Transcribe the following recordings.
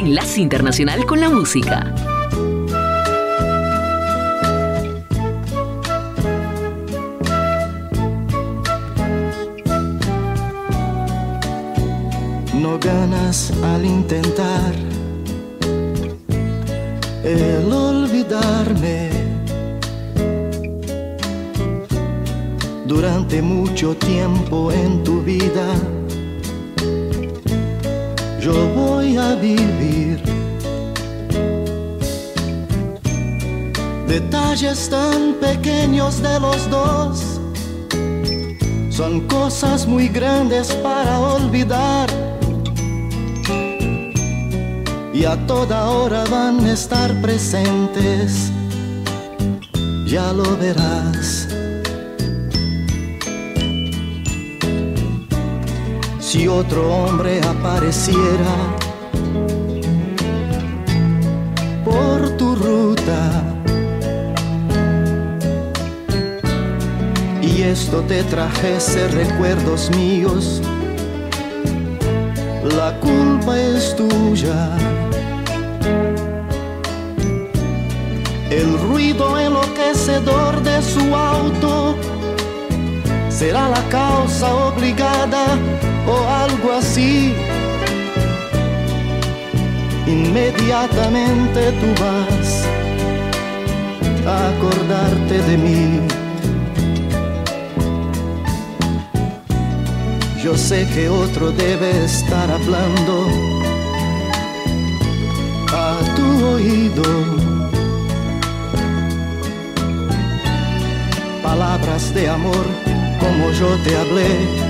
Enlace Internacional con la Música. No ganas al intentar el olvidarme. Durante mucho tiempo en tu vida yo voy a vivir. Detalles tan pequeños de los dos son cosas muy grandes para olvidar. Y a toda hora van a estar presentes, ya lo verás. Si otro hombre apareciera por tu ruta y esto te trajese recuerdos míos, la culpa es tuya. El ruido enloquecedor de su auto será la causa obligada o algo así. Inmediatamente tú vas a acordarte de mí. Yo sé que otro debe estar hablando a tu oído. Palabras de amor como yo te hablé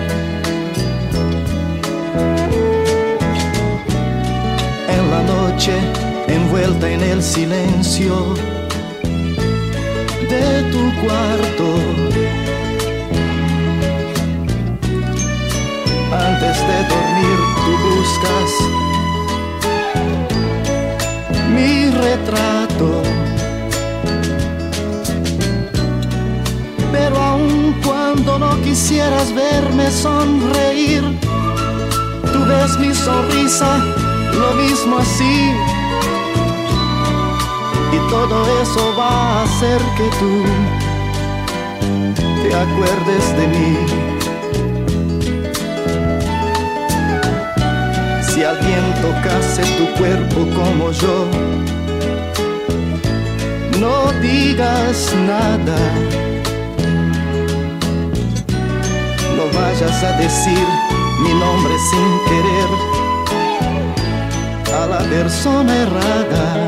Envuelta en el silencio de tu cuarto. Antes de dormir tú buscas mi retrato. Pero aun cuando no quisieras verme sonreír, tú ves mi sonrisa lo mismo así y todo eso va a hacer que tú te acuerdes de mí. Si alguien tocase tu cuerpo como yo, no digas nada. No vayas a decir mi nombre sin querer a la persona errada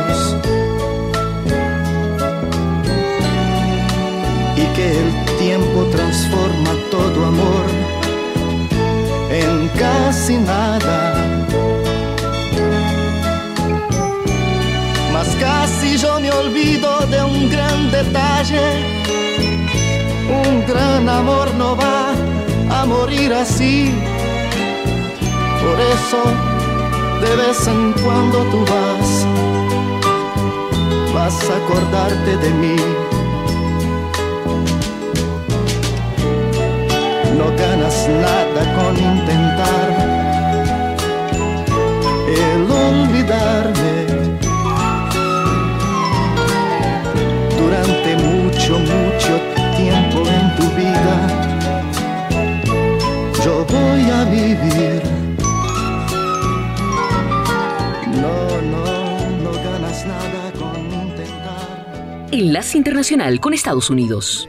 el tiempo transforma todo amor en casi nada. Mas casi yo me olvido de un gran detalle. Un gran amor no va a morir así. Por eso de vez en cuando tú vas vas a acordarte de mí. No ganas nada con intentar el olvidarme. Durante mucho, mucho tiempo en tu vida, yo voy a vivir. No, no, no ganas nada con intentar. Enlace Internacional con Estados Unidos.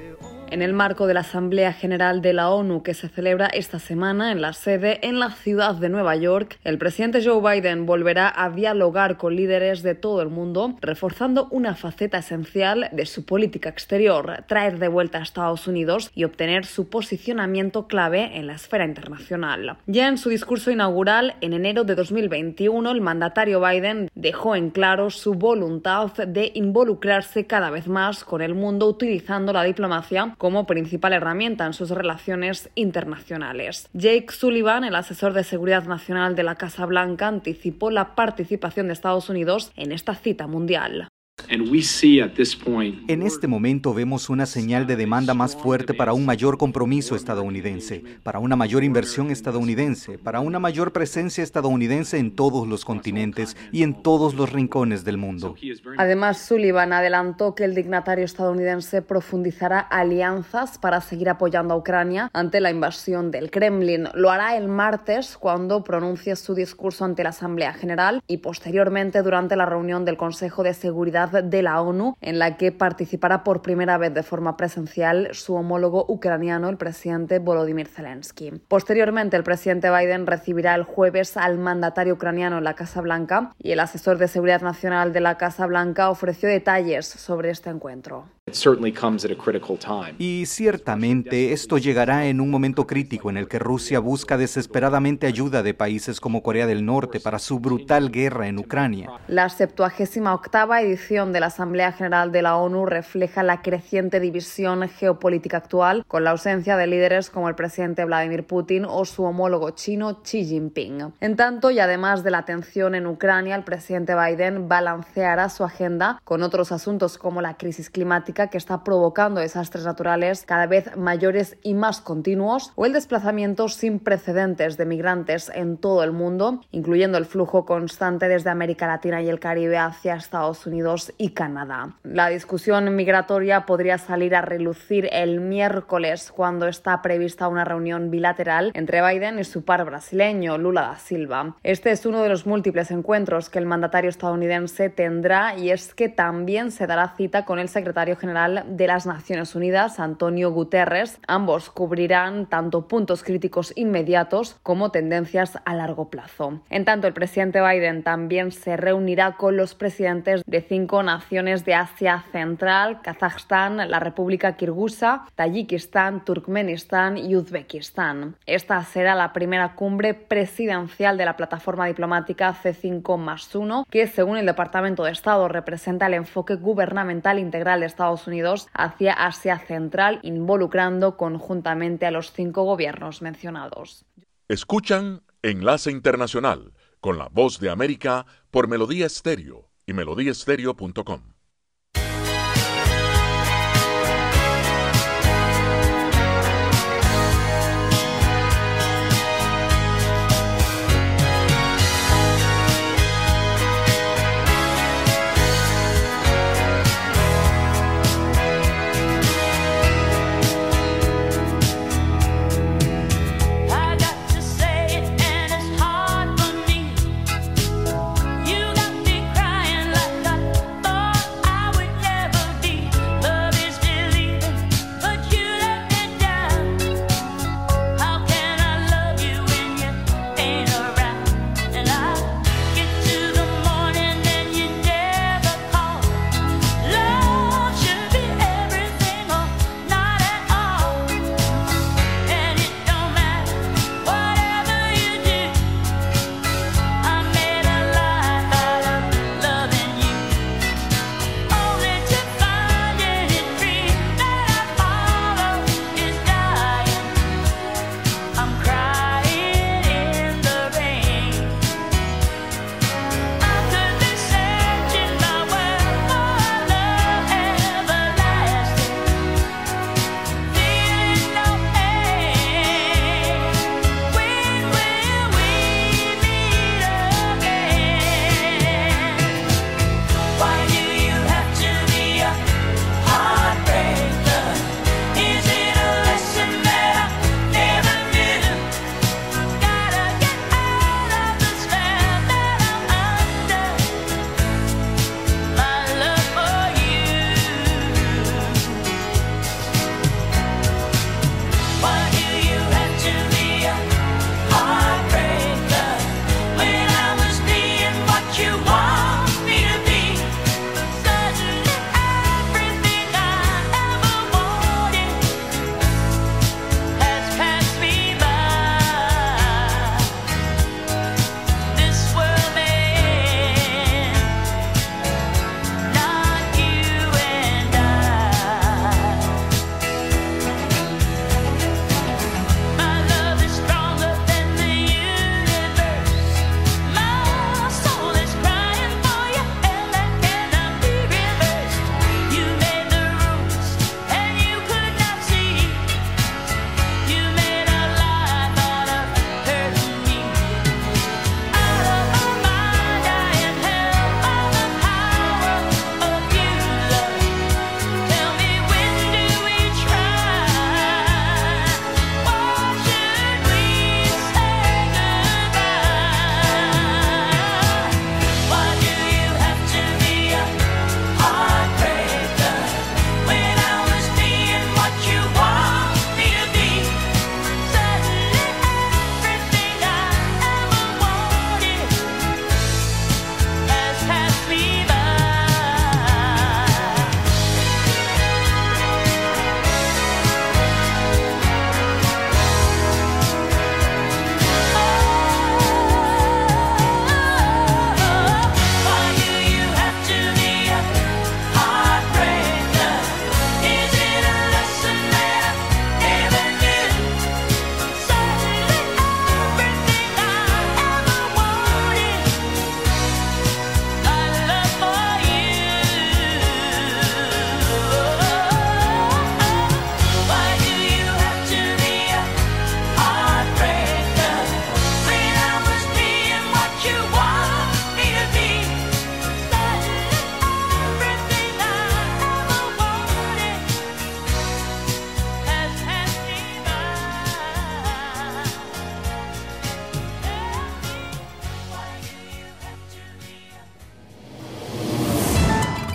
En el marco de la Asamblea General de la ONU que se celebra esta semana en la sede en la ciudad de Nueva York, el presidente Joe Biden volverá a dialogar con líderes de todo el mundo, reforzando una faceta esencial de su política exterior, traer de vuelta a Estados Unidos y obtener su posicionamiento clave en la esfera internacional. Ya en su discurso inaugural en enero de 2021, el mandatario Biden dejó en claro su voluntad de involucrarse cada vez más con el mundo utilizando la diplomacia como principal herramienta en sus relaciones internacionales. Jake Sullivan, el asesor de seguridad nacional de la Casa Blanca, anticipó la participación de Estados Unidos en esta cita mundial. En este momento vemos una señal de demanda más fuerte para un mayor compromiso estadounidense, para una mayor inversión estadounidense, para una mayor presencia estadounidense en todos los continentes y en todos los rincones del mundo. Además, Sullivan adelantó que el dignatario estadounidense profundizará alianzas para seguir apoyando a Ucrania ante la invasión del Kremlin. Lo hará el martes cuando pronuncie su discurso ante la Asamblea General y posteriormente durante la reunión del Consejo de Seguridad de la ONU, en la que participará por primera vez de forma presencial su homólogo ucraniano, el presidente Volodymyr Zelensky. Posteriormente, el presidente Biden recibirá el jueves al mandatario ucraniano en la Casa Blanca y el asesor de seguridad nacional de la Casa Blanca ofreció detalles sobre este encuentro. Y ciertamente esto llegará en un momento crítico en el que Rusia busca desesperadamente ayuda de países como Corea del Norte para su brutal guerra en Ucrania. La 78 edición de la Asamblea General de la ONU refleja la creciente división geopolítica actual, con la ausencia de líderes como el presidente Vladimir Putin o su homólogo chino Xi Jinping. En tanto, y además de la tensión en Ucrania, el presidente Biden balanceará su agenda con otros asuntos como la crisis climática que está provocando desastres naturales cada vez mayores y más continuos, o el desplazamiento sin precedentes de migrantes en todo el mundo, incluyendo el flujo constante desde América Latina y el Caribe hacia Estados Unidos y Canadá. La discusión migratoria podría salir a relucir el miércoles cuando está prevista una reunión bilateral entre Biden y su par brasileño, Lula da Silva. Este es uno de los múltiples encuentros que el mandatario estadounidense tendrá y es que también se dará cita con el secretario General de las Naciones Unidas, Antonio Guterres. Ambos cubrirán tanto puntos críticos inmediatos como tendencias a largo plazo. En tanto, el presidente Biden también se reunirá con los presidentes de cinco naciones de Asia Central, Kazajstán, la República Kirgusa, Tayikistán, Turkmenistán y Uzbekistán. Esta será la primera cumbre presidencial de la plataforma diplomática C5 más 1, que según el Departamento de Estado representa el enfoque gubernamental integral de Estados Unidos hacia Asia Central, involucrando conjuntamente a los cinco gobiernos mencionados. Escuchan Enlace Internacional con la voz de América por Melodía Estéreo y melodíaestéreo.com.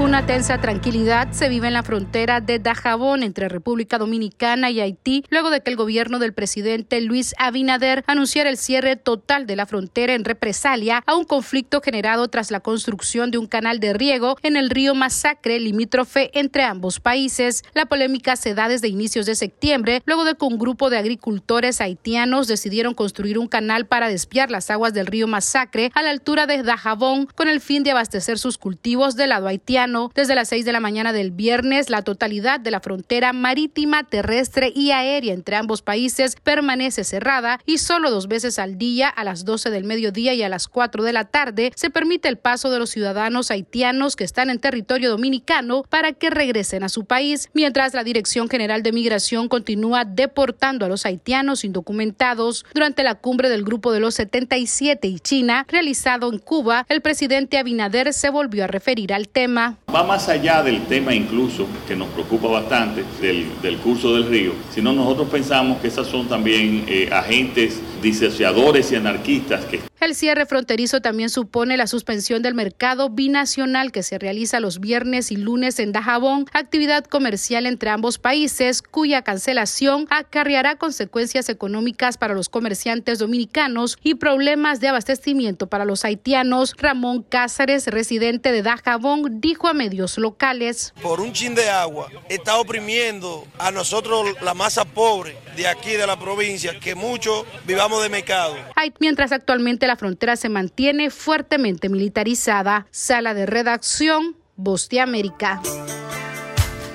Una tensa tranquilidad se vive en la frontera de Dajabón entre República Dominicana y Haití, luego de que el gobierno del presidente Luis Abinader anunciara el cierre total de la frontera en represalia a un conflicto generado tras la construcción de un canal de riego en el río Masacre, limítrofe entre ambos países. La polémica se da desde inicios de septiembre, luego de que un grupo de agricultores haitianos decidieron construir un canal para desviar las aguas del río Masacre a la altura de Dajabón con el fin de abastecer sus cultivos del lado haitiano. Desde las 6 de la mañana del viernes, la totalidad de la frontera marítima, terrestre y aérea entre ambos países permanece cerrada y solo dos veces al día, a las 12 del mediodía y a las 4 de la tarde, se permite el paso de los ciudadanos haitianos que están en territorio dominicano para que regresen a su país, mientras la Dirección General de Migración continúa deportando a los haitianos indocumentados. Durante la cumbre del Grupo de los 77 y China, realizado en Cuba, el presidente Abinader se volvió a referir al tema. Va más allá del tema incluso, que nos preocupa bastante, del, curso del río, sino nosotros pensamos que esas son también eh, agentes disociadores y anarquistas que el cierre fronterizo también supone la suspensión del mercado binacional que se realiza los viernes y lunes en Dajabón, actividad comercial entre ambos países, cuya cancelación acarreará consecuencias económicas para los comerciantes dominicanos y problemas de abastecimiento para los haitianos. Ramón Cáceres, residente de Dajabón, dijo a medios locales. Por un chin de agua está oprimiendo a nosotros la masa pobre de aquí de la provincia, que muchos vivamos de mercado. Mientras actualmente la frontera se mantiene fuertemente militarizada. Sala de redacción, Voz de América.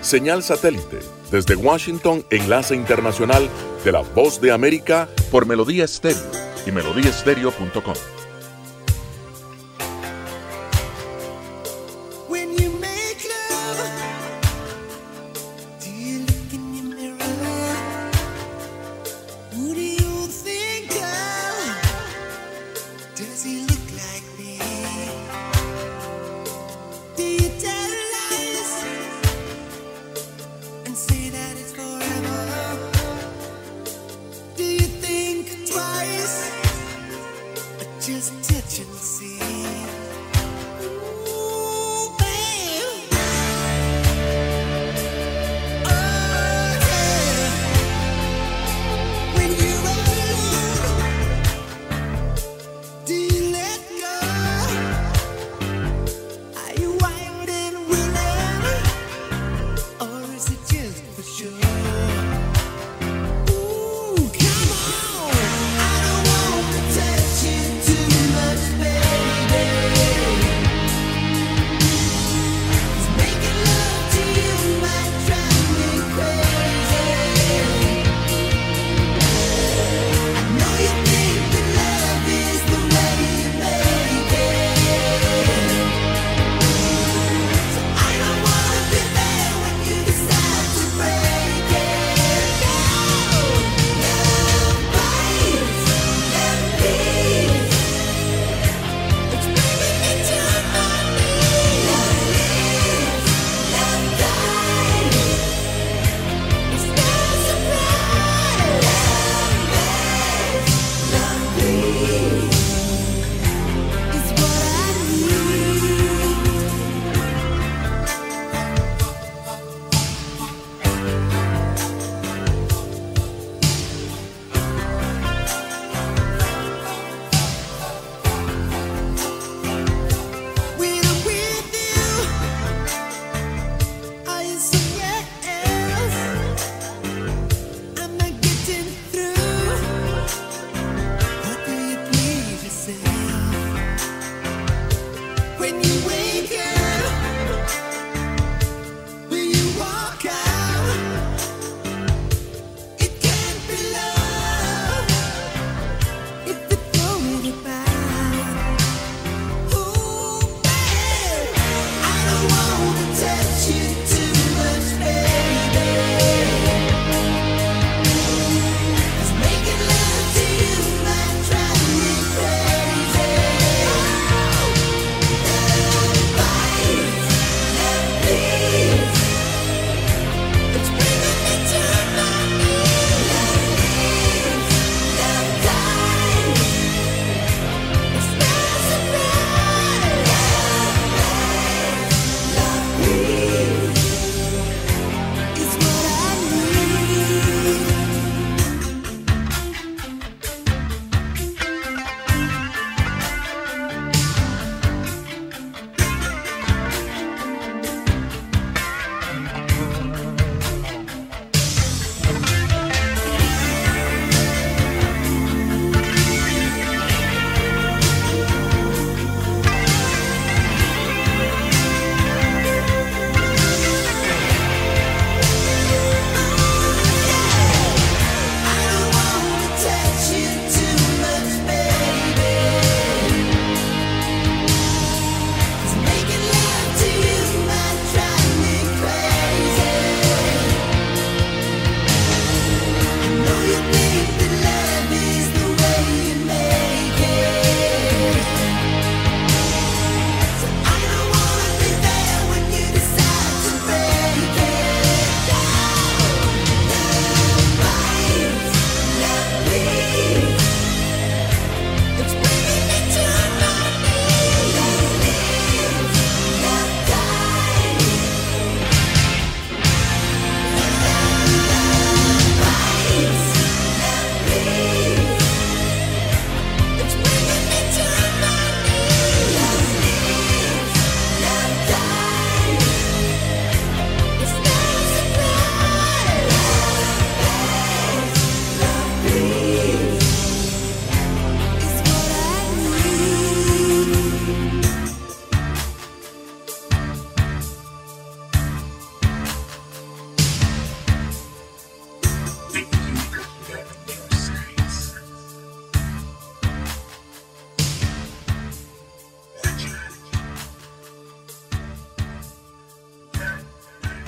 Señal satélite. Desde Washington, enlace internacional de la Voz de América por Melodía Estéreo y melodíaestéreo.com.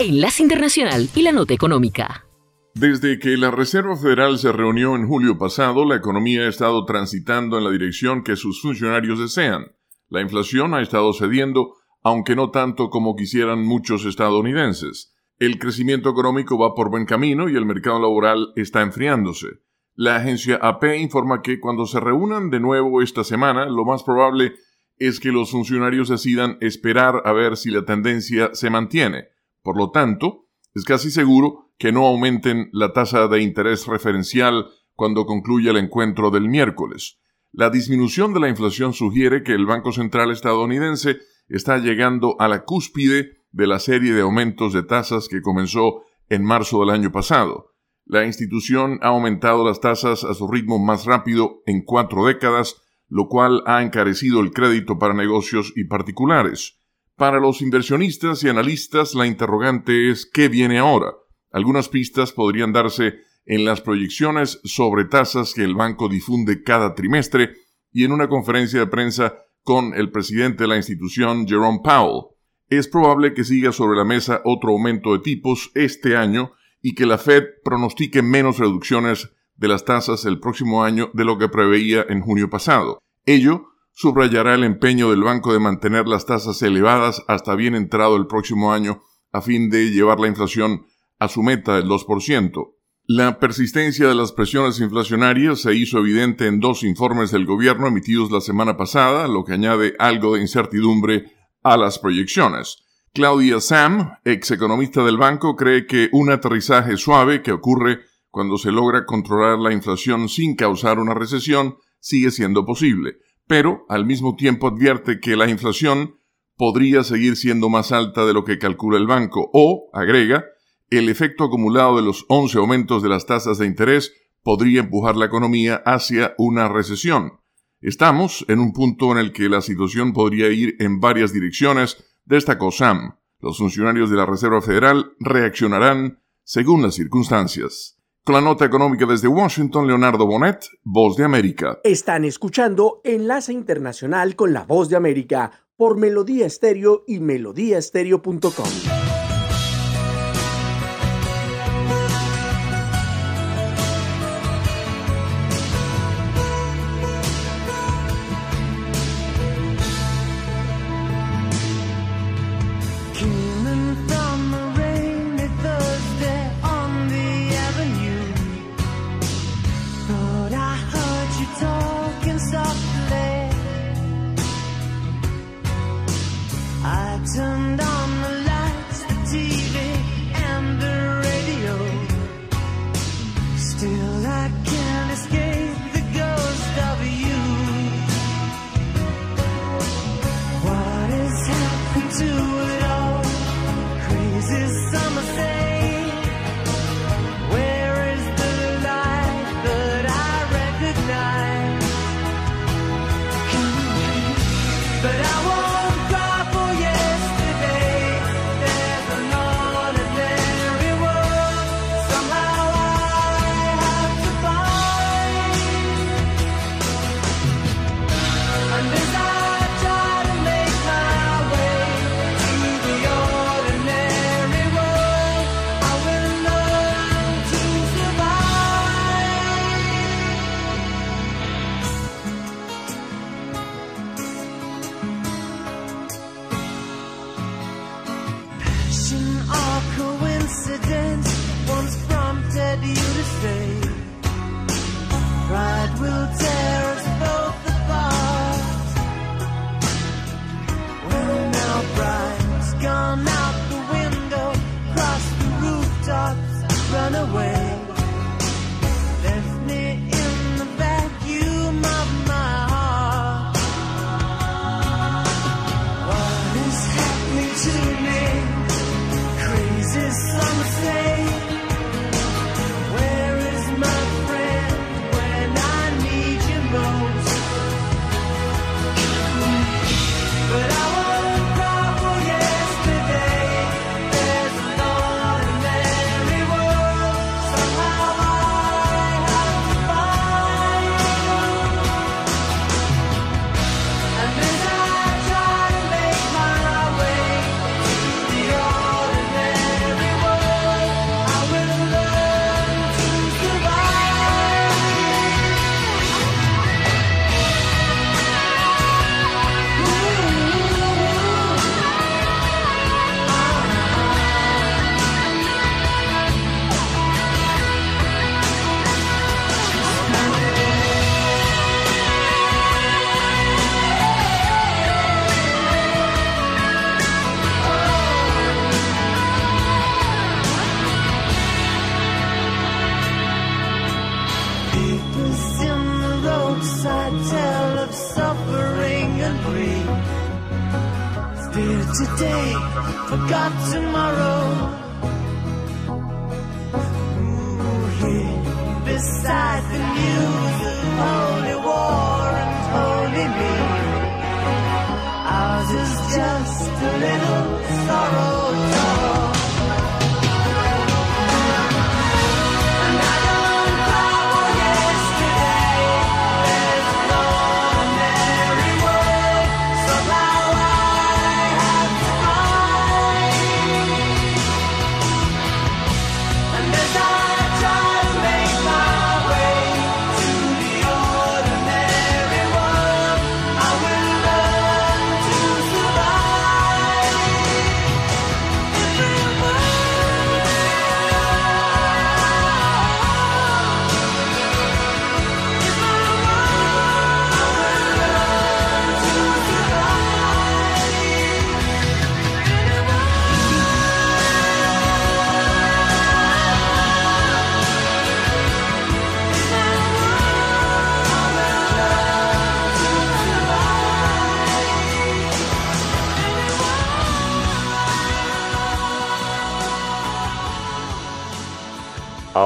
Enlace Internacional y la Nota Económica. Desde que la Reserva Federal se reunió en julio pasado, la economía ha estado transitando en la dirección que sus funcionarios desean. La inflación ha estado cediendo, aunque no tanto como quisieran muchos estadounidenses. El crecimiento económico va por buen camino y el mercado laboral está enfriándose. La agencia AP informa que cuando se reúnan de nuevo esta semana, lo más probable es que los funcionarios decidan esperar a ver si la tendencia se mantiene. Por lo tanto, es casi seguro que no aumenten la tasa de interés referencial cuando concluya el encuentro del miércoles. La disminución de la inflación sugiere que el Banco Central estadounidense está llegando a la cúspide de la serie de aumentos de tasas que comenzó en marzo del año pasado. La institución ha aumentado las tasas a su ritmo más rápido en cuatro décadas, lo cual ha encarecido el crédito para negocios y particulares. Para los inversionistas y analistas, la interrogante es ¿qué viene ahora? Algunas pistas podrían darse en las proyecciones sobre tasas que el banco difunde cada trimestre y en una conferencia de prensa con el presidente de la institución, Jerome Powell. Es probable que siga sobre la mesa otro aumento de tipos este año y que la Fed pronostique menos reducciones de las tasas el próximo año de lo que preveía en junio pasado. Ello subrayará el empeño del banco de mantener las tasas elevadas hasta bien entrado el próximo año a fin de llevar la inflación a su meta del 2%. La persistencia de las presiones inflacionarias se hizo evidente en dos informes del gobierno emitidos la semana pasada, lo que añade algo de incertidumbre a las proyecciones. Claudia Sam, ex economista del banco, cree que un aterrizaje suave que ocurre cuando se logra controlar la inflación sin causar una recesión sigue siendo posible pero al mismo tiempo advierte que la inflación podría seguir siendo más alta de lo que calcula el banco o, agrega, el efecto acumulado de los 11 aumentos de las tasas de interés podría empujar la economía hacia una recesión. Estamos en un punto en el que la situación podría ir en varias direcciones, destacó Sam. Los funcionarios de la Reserva Federal reaccionarán según las circunstancias. Con la nota económica desde Washington, Leonardo Bonet, Voz de América. Están escuchando Enlace Internacional con la Voz de América por Melodía Estéreo y melodíaestéreo.com.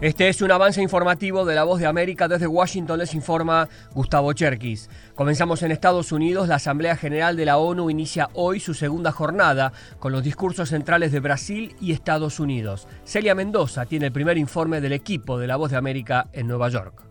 Este es un avance informativo de La Voz de América. Desde Washington les informa Gustavo Cherkis. Comenzamos en Estados Unidos. La Asamblea General de la ONU inicia hoy su segunda jornada con los discursos centrales de Brasil y Estados Unidos. Celia Mendoza tiene el primer informe del equipo de La Voz de América en Nueva York.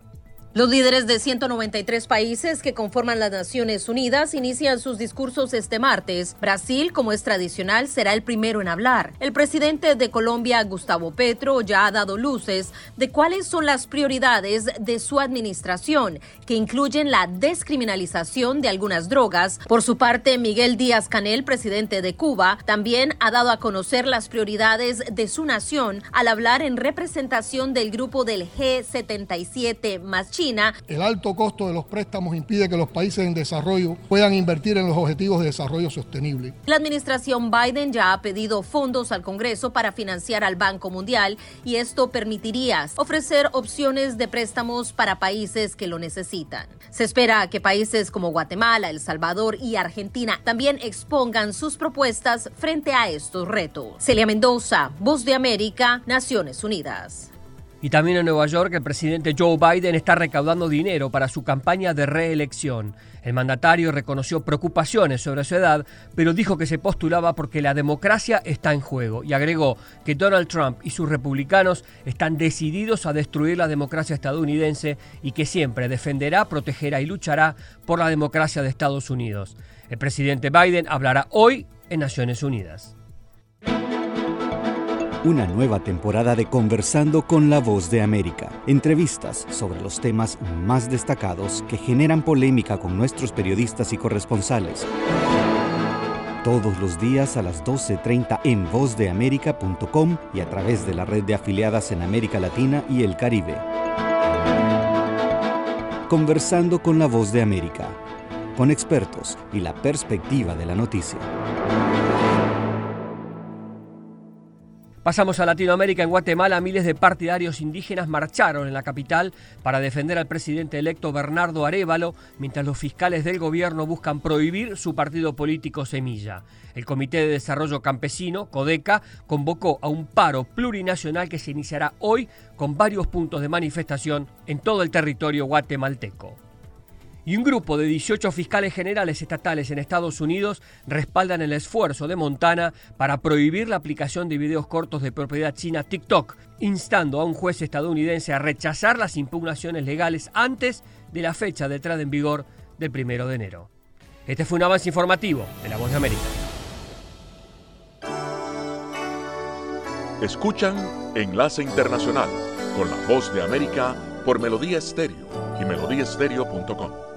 Los líderes de 193 países que conforman las Naciones Unidas inician sus discursos este martes. Brasil, como es tradicional, será el primero en hablar. El presidente de Colombia, Gustavo Petro, ya ha dado luces de cuáles son las prioridades de su administración, que incluyen la descriminalización de algunas drogas. Por su parte, Miguel Díaz Canel, presidente de Cuba, también ha dado a conocer las prioridades de su nación al hablar en representación del grupo del G77 más China. El alto costo de los préstamos impide que los países en desarrollo puedan invertir en los objetivos de desarrollo sostenible. La administración Biden ya ha pedido fondos al Congreso para financiar al Banco Mundial y esto permitiría ofrecer opciones de préstamos para países que lo necesitan. Se espera que países como Guatemala, El Salvador y Argentina también expongan sus propuestas frente a estos retos. Celia Mendoza, Voz de América, Naciones Unidas. Y también en Nueva York, el presidente Joe Biden está recaudando dinero para su campaña de reelección. El mandatario reconoció preocupaciones sobre su edad, pero dijo que se postulaba porque la democracia está en juego y agregó que Donald Trump y sus republicanos están decididos a destruir la democracia estadounidense y que siempre defenderá, protegerá y luchará por la democracia de Estados Unidos. El presidente Biden hablará hoy en Naciones Unidas. Una nueva temporada de Conversando con la Voz de América. Entrevistas sobre los temas más destacados que generan polémica con nuestros periodistas y corresponsales. Todos los días a las 12.30 en vozdeamerica.com y a través de la red de afiliadas en América Latina y el Caribe. Conversando con la Voz de América. Con expertos y la perspectiva de la noticia. Pasamos a Latinoamérica. En Guatemala, miles de partidarios indígenas marcharon en la capital para defender al presidente electo Bernardo Arevalo, mientras los fiscales del gobierno buscan prohibir su partido político Semilla. El Comité de Desarrollo Campesino, CODECA, convocó a un paro plurinacional que se iniciará hoy con varios puntos de manifestación en todo el territorio guatemalteco. Y un grupo de 18 fiscales generales estatales en Estados Unidos respaldan el esfuerzo de Montana para prohibir la aplicación de videos cortos de propiedad china TikTok, instando a un juez estadounidense a rechazar las impugnaciones legales antes de la fecha de entrada en vigor del primero de enero. Este fue un avance informativo de La Voz de América. Escuchan Enlace Internacional con la voz de América por Melodía Estéreo y melodíaestéreo.com.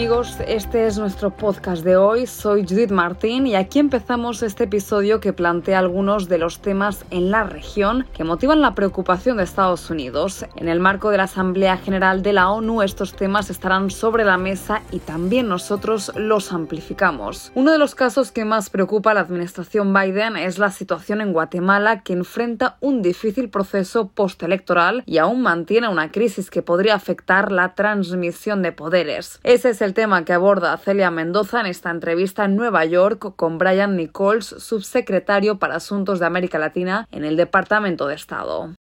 Amigos, este es nuestro podcast de hoy. Soy Judith Martín y aquí empezamos este episodio que plantea algunos de los temas en la región que motivan la preocupación de Estados Unidos. En el marco de la Asamblea General de la ONU, estos temas estarán sobre la mesa y también nosotros los amplificamos. Uno de los casos que más preocupa a la administración Biden es la situación en Guatemala, que enfrenta un difícil proceso postelectoral y aún mantiene una crisis que podría afectar la transmisión de poderes. Ese es el tema que aborda Celia Mendoza en esta entrevista en Nueva York con Brian Nichols, subsecretario para Asuntos de América Latina en el Departamento de Estado.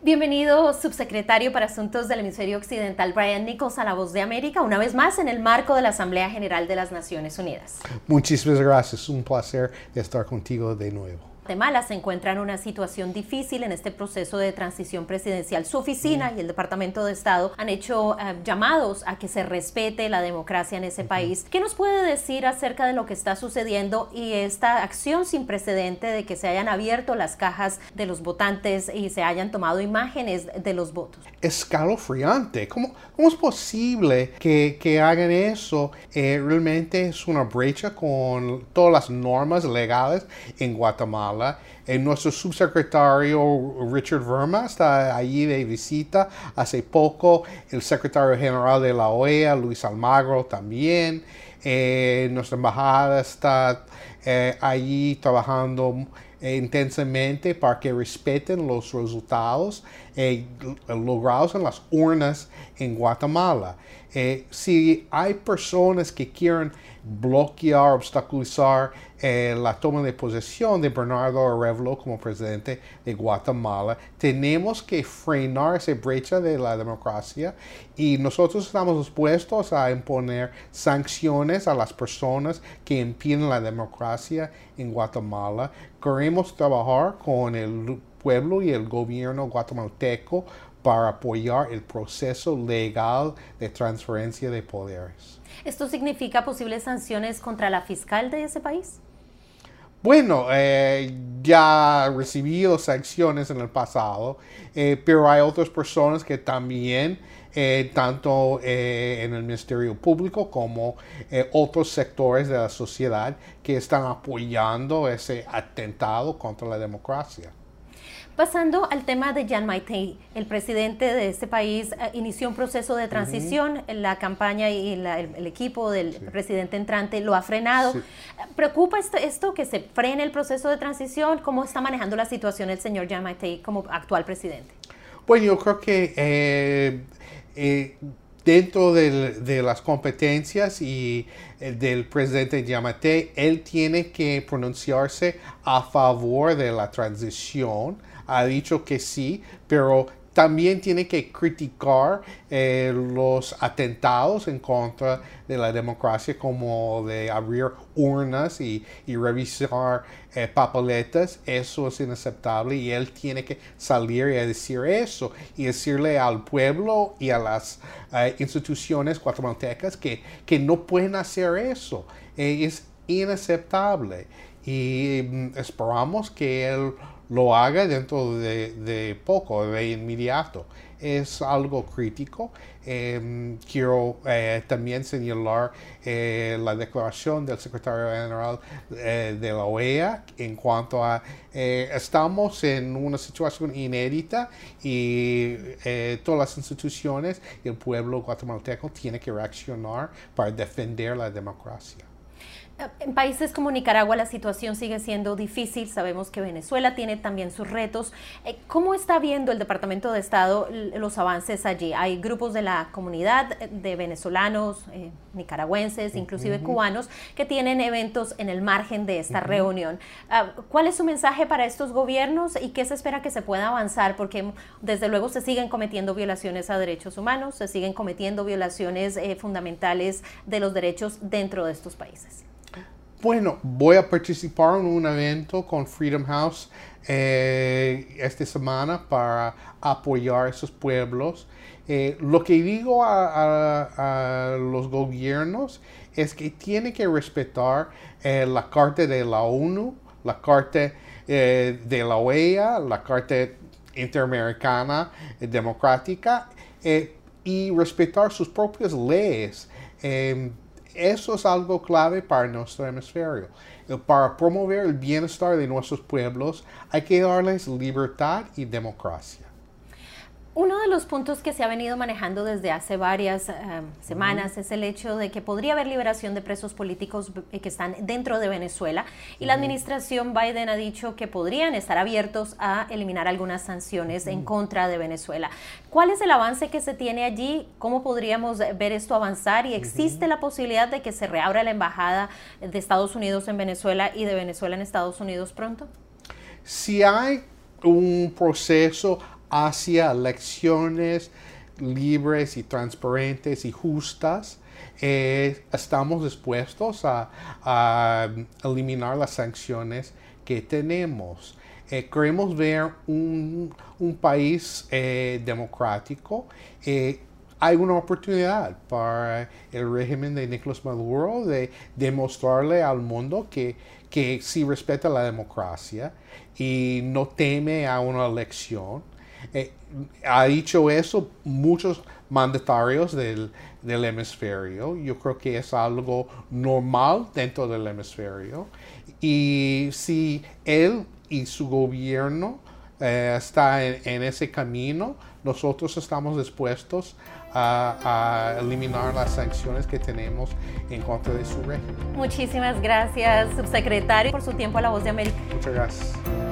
Bienvenido, subsecretario para Asuntos del Hemisferio Occidental, Brian Nichols, a La Voz de América, una vez más en el marco de la Asamblea General de las Naciones Unidas. Muchísimas gracias, un placer de estar contigo de nuevo. Guatemala se encuentra en una situación difícil en este proceso de transición presidencial. Su oficina y el Departamento de Estado han hecho eh, llamados a que se respete la democracia en ese país. ¿Qué nos puede decir acerca de lo que está sucediendo y esta acción sin precedente de que se hayan abierto las cajas de los votantes y se hayan tomado imágenes de los votos? Escalofriante. ¿Cómo, cómo es posible que, que hagan eso? Eh, realmente es una brecha con todas las normas legales en Guatemala. Nuestro subsecretario Richard Verma está allí de visita. Hace poco el secretario general de la OEA, Luis Almagro, también. Eh, nuestra embajada está eh, allí trabajando eh, intensamente para que respeten los resultados logrados en las urnas en Guatemala. Eh, si hay personas que quieren bloquear, obstaculizar eh, la toma de posesión de Bernardo Arevalo como presidente de Guatemala, tenemos que frenar esa brecha de la democracia y nosotros estamos dispuestos a imponer sanciones a las personas que impiden la democracia en Guatemala. Queremos trabajar con el pueblo y el gobierno guatemalteco para apoyar el proceso legal de transferencia de poderes. ¿Esto significa posibles sanciones contra la fiscal de ese país? Bueno, eh, ya ha recibido sanciones en el pasado, eh, pero hay otras personas que también, eh, tanto eh, en el Ministerio Público como eh, otros sectores de la sociedad, que están apoyando ese atentado contra la democracia. Pasando al tema de Jan Maitei, el presidente de este país eh, inició un proceso de transición, la campaña y la- el, el equipo del presidente entrante lo ha frenado. Sí. ¿Preocupa esto, esto que se frene el proceso de transición? ¿Cómo está manejando la situación el señor Jan Maitei como actual presidente? Bueno, yo creo que eh, eh, dentro del- de las competencias y del presidente Yamate, él tiene que pronunciarse a favor de la transición. Ha dicho que sí, pero también tiene que criticar eh, los atentados en contra de la democracia, como de abrir urnas y, y revisar eh, papeletas. Eso es inaceptable y él tiene que salir y decir eso y decirle al pueblo y a las eh, instituciones guatemaltecas que, que no pueden hacer eso. Eh, es inaceptable y mm, esperamos que él lo haga dentro de, poco, de inmediato. Es algo crítico. Eh, quiero eh, también señalar eh, la declaración del secretario general eh, de la OEA en cuanto a estamos en una situación inédita y todas las instituciones y el pueblo guatemalteco tiene que reaccionar para defender la democracia. En países como Nicaragua la situación sigue siendo difícil, sabemos que Venezuela tiene también sus retos. Eh, ¿Cómo está viendo el Departamento de Estado los avances allí? Hay grupos de la comunidad eh, de venezolanos, eh, nicaragüenses, inclusive cubanos, que tienen eventos en el margen de esta reunión. Ah, ¿Cuál es su mensaje para estos gobiernos y qué se espera que se pueda avanzar? Porque desde luego se siguen cometiendo violaciones a derechos humanos, se siguen cometiendo violaciones eh, fundamentales de los derechos dentro de estos países. Bueno, voy a participar en un evento con Freedom House eh, esta semana para apoyar a esos pueblos. Eh, lo que digo a, los gobiernos es que tienen que respetar eh, la Carta de la ONU, la Carta eh, de la OEA, la Carta interamericana democrática y respetar sus propias leyes. Eso es algo clave para nuestro hemisferio. Para promover el bienestar de nuestros pueblos hay que darles libertad y democracia. Uno de los puntos que se ha venido manejando desde hace varias eh, semanas es el hecho de que podría haber liberación de presos políticos eh, que están dentro de Venezuela y la administración Biden ha dicho que podrían estar abiertos a eliminar algunas sanciones en contra de Venezuela. ¿Cuál es el avance que se tiene allí? ¿Cómo podríamos ver esto avanzar? ¿Y existe la posibilidad de que se reabra la embajada de Estados Unidos en Venezuela y de Venezuela en Estados Unidos pronto? si hay un proceso hacia elecciones libres y transparentes y justas, eh, estamos dispuestos a, a eliminar las sanciones que tenemos. Eh, queremos ver un, un país eh, democrático. Hay una oportunidad para el régimen de Nicolás Maduro de demostrarle al mundo que, que sí respeta la democracia y no teme a una elección. Eh, ha dicho eso muchos mandatarios del, del hemisferio. Yo creo que es algo normal dentro del hemisferio. Y si él y su gobierno eh, está en, en ese camino, nosotros estamos dispuestos a, a eliminar las sanciones que tenemos en contra de su régimen. Muchísimas gracias, subsecretario, por su tiempo a La Voz de América. Muchas gracias.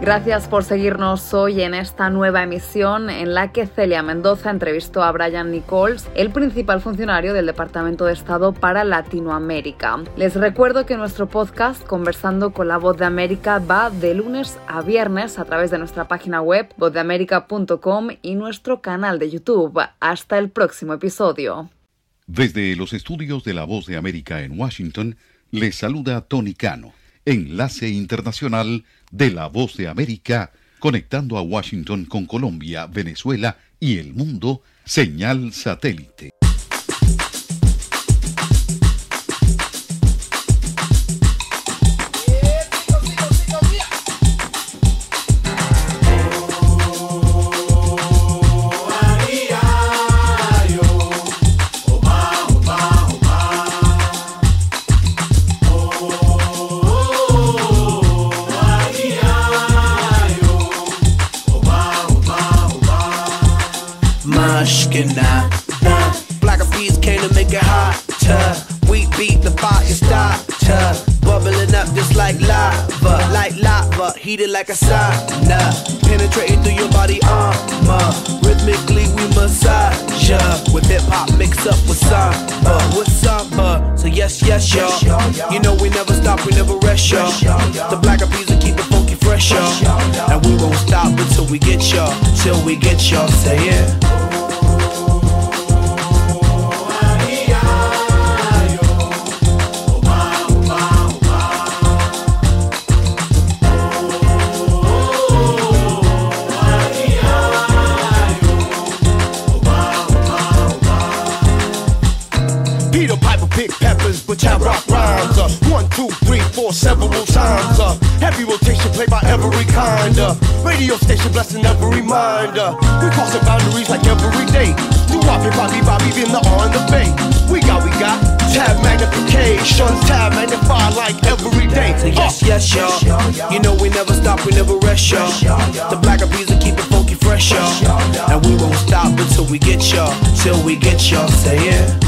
Gracias por seguirnos hoy en esta nueva emisión en la que Celia Mendoza entrevistó a Brian Nichols, el principal funcionario del Departamento de Estado para Latinoamérica. Les recuerdo que nuestro podcast Conversando con la Voz de América va de lunes a viernes a través de nuestra página web vozdeamerica.com y nuestro canal de YouTube. Hasta el próximo episodio. Desde los estudios de La Voz de América en Washington, les saluda Tony Cano, enlace internacional de La Voz de América, conectando a Washington con Colombia, Venezuela y el mundo, señal satélite. Black of bees came to make it hotter. We beat the fire starter. Bubbling up just like lava, like lava, heated like a sauna. Penetrating through your body armor. Rhythmically we massage ya. With hip hop mixed up with samba, with samba. So yes, yes, y'all. You know we never stop, we never rest, y'all. The black of bees will keep it funky fresh, y'all. And we won't stop until we get y'all, till we get y'all. Say it. Station blessing every mind. Uh, we crossing boundaries like every day. Do Bobby, Bobby, Bobby, in the on the bay. We got, we got tab magnification, tab magnify like every day. So yes, yes, y'all. You know we never stop, we never rest, y'all. The black of will keep it funky fresh, y'all. And we won't stop until we get y'all, till we get y'all. Say it. Drop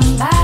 come.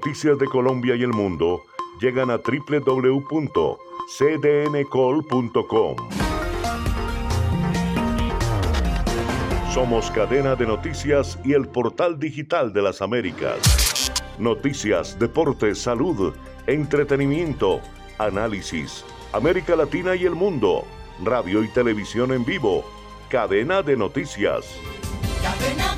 Noticias de Colombia y el mundo llegan a www.cdncol.com. Somos cadena de noticias y el portal digital de las Américas. Noticias, deportes, salud, entretenimiento, análisis, América Latina y el mundo, radio y televisión en vivo, cadena de noticias. Cadena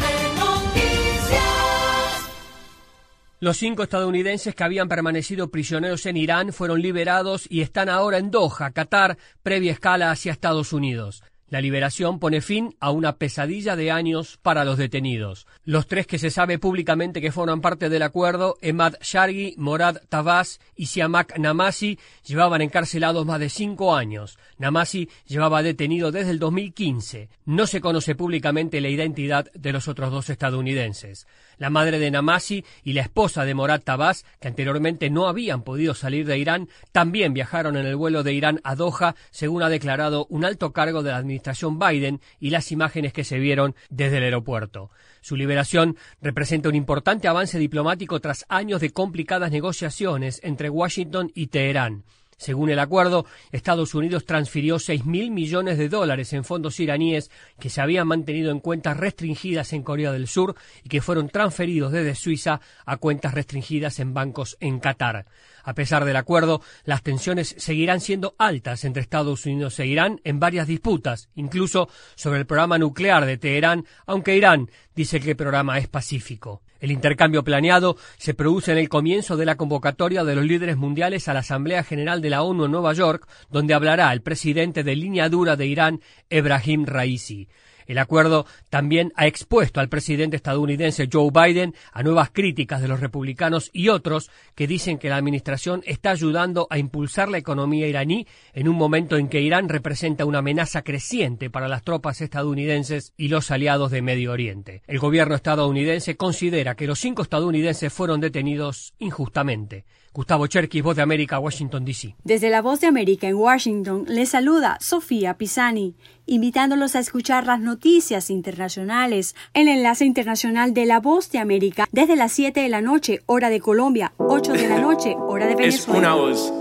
Los cinco estadounidenses que habían permanecido prisioneros en Irán fueron liberados y están ahora en Doha, Qatar, previa escala hacia Estados Unidos. La liberación pone fin a una pesadilla de años para los detenidos. Los tres que se sabe públicamente que forman parte del acuerdo, Emad Shargi, Morad Tabas y Siamak Namasi, llevaban encarcelados más de cinco años. Namasi llevaba detenido desde el 2015. No se conoce públicamente la identidad de los otros dos estadounidenses. La madre de Namasi y la esposa de Morad Tabas, que anteriormente no habían podido salir de Irán, también viajaron en el vuelo de Irán a Doha, según ha declarado un alto cargo de la administración Biden y las imágenes que se vieron desde el aeropuerto. Su liberación representa un importante avance diplomático tras años de complicadas negociaciones entre Washington y Teherán. Según el acuerdo, Estados Unidos transfirió 6 mil millones de dólares en fondos iraníes que se habían mantenido en cuentas restringidas en Corea del Sur y que fueron transferidos desde Suiza a cuentas restringidas en bancos en Qatar. A pesar del acuerdo, las tensiones seguirán siendo altas entre Estados Unidos e Irán en varias disputas, incluso sobre el programa nuclear de Teherán, aunque Irán dice que el programa es pacífico. El intercambio planeado se produce en el comienzo de la convocatoria de los líderes mundiales a la Asamblea General de la ONU en Nueva York, donde hablará el presidente de línea dura de Irán, Ebrahim Raisi. El acuerdo también ha expuesto al presidente estadounidense Joe Biden a nuevas críticas de los republicanos y otros que dicen que la administración está ayudando a impulsar la economía iraní en un momento en que Irán representa una amenaza creciente para las tropas estadounidenses y los aliados de Medio Oriente. El gobierno estadounidense considera que los cinco estadounidenses fueron detenidos injustamente. Gustavo Cherkis, Voz de América, Washington, D.C. Desde la Voz de América en Washington les saluda Sofía Pisani, invitándolos a escuchar las noticias internacionales en el enlace internacional de la Voz de América desde las 7 de la noche, hora de Colombia, 8 de la noche, hora de Es Venezuela. una voz.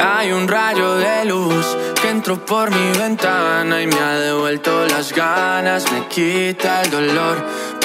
Hay un rayo de luz que entró por mi ventana y me ha devuelto las ganas, me quita el dolor.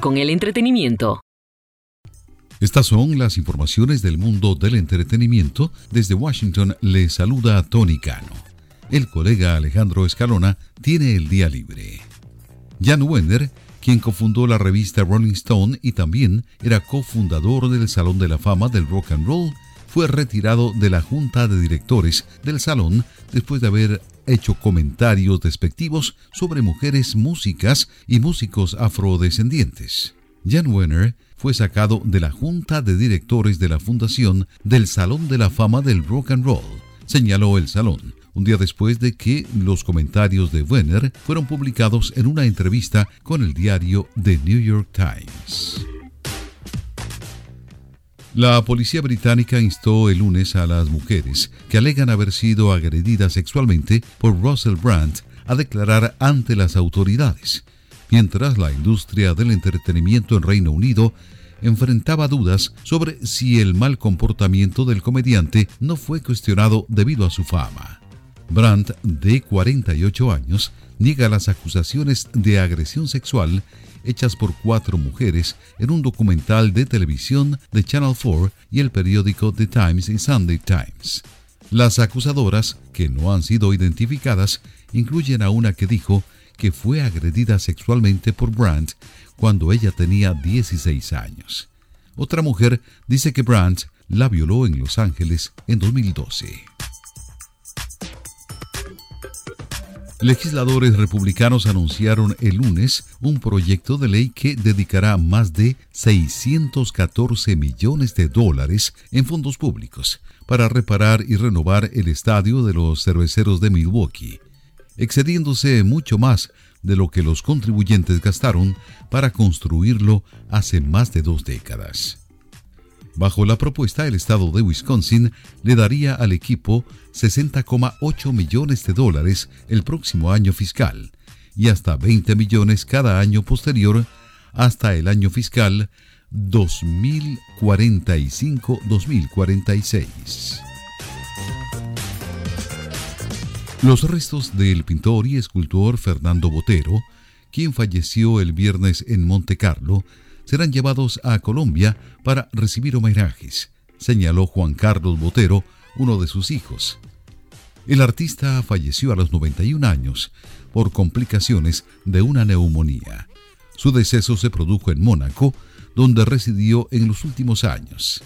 Con el Entretenimiento. Estas son las informaciones del mundo del entretenimiento. Desde Washington le saluda Tony Cano. El colega Alejandro Escalona tiene el día libre. Jan Wenner, quien cofundó la revista Rolling Stone y también era cofundador del Salón de la Fama del Rock and Roll, fue retirado de la junta de directores del salón después de haber hecho comentarios despectivos sobre mujeres músicas y músicos afrodescendientes. Jan Wenner fue sacado de la junta de directores de la fundación del Salón de la Fama del Rock and Roll, señaló el salón, un día después de que los comentarios de Wenner fueron publicados en una entrevista con el diario The New York Times. La policía británica instó el lunes a las mujeres que alegan haber sido agredidas sexualmente por Russell Brand a declarar ante las autoridades, mientras la industria del entretenimiento en Reino Unido enfrentaba dudas sobre si el mal comportamiento del comediante no fue cuestionado debido a su fama. Brandt, de 48 años, niega las acusaciones de agresión sexual hechas por cuatro mujeres en un documental de televisión de Channel 4 y el periódico The Times y Sunday Times. Las acusadoras, que no han sido identificadas, incluyen a una que dijo que fue agredida sexualmente por Brandt cuando ella tenía 16 años. Otra mujer dice que Brandt la violó en Los Ángeles en 2012. Legisladores republicanos anunciaron el lunes un proyecto de ley que dedicará más de 614 millones de dólares en fondos públicos para reparar y renovar el estadio de los cerveceros de Milwaukee, excediéndose mucho más de lo que los contribuyentes gastaron para construirlo hace más de dos décadas. Bajo la propuesta, el estado de Wisconsin le daría al equipo 60,8 millones de dólares el próximo año fiscal y hasta 20 millones cada año posterior hasta el año fiscal 2045-2046. Los restos del pintor y escultor Fernando Botero, quien falleció el viernes en Monte Carlo, serán llevados a Colombia para recibir homenajes, señaló Juan Carlos Botero, uno de sus hijos. El artista falleció a los 91 años por complicaciones de una neumonía. Su deceso se produjo en Mónaco, donde residió en los últimos años.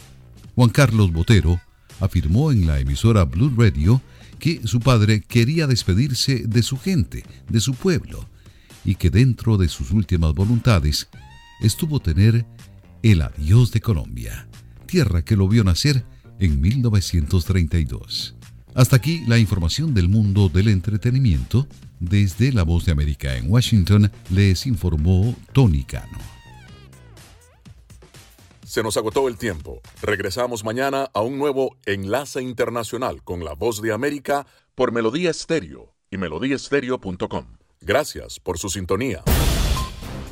Juan Carlos Botero afirmó en la emisora Blue Radio que su padre quería despedirse de su gente, de su pueblo, y que dentro de sus últimas voluntades estuvo tener el adiós de Colombia, tierra que lo vio nacer en 1932. Hasta aquí la información del mundo del entretenimiento. Desde La Voz de América en Washington les informó Tony Cano. Se nos agotó el tiempo. Regresamos mañana a un nuevo Enlace Internacional con la Voz de América por Melodía Estéreo y melodíaestéreo.com. Gracias por su sintonía.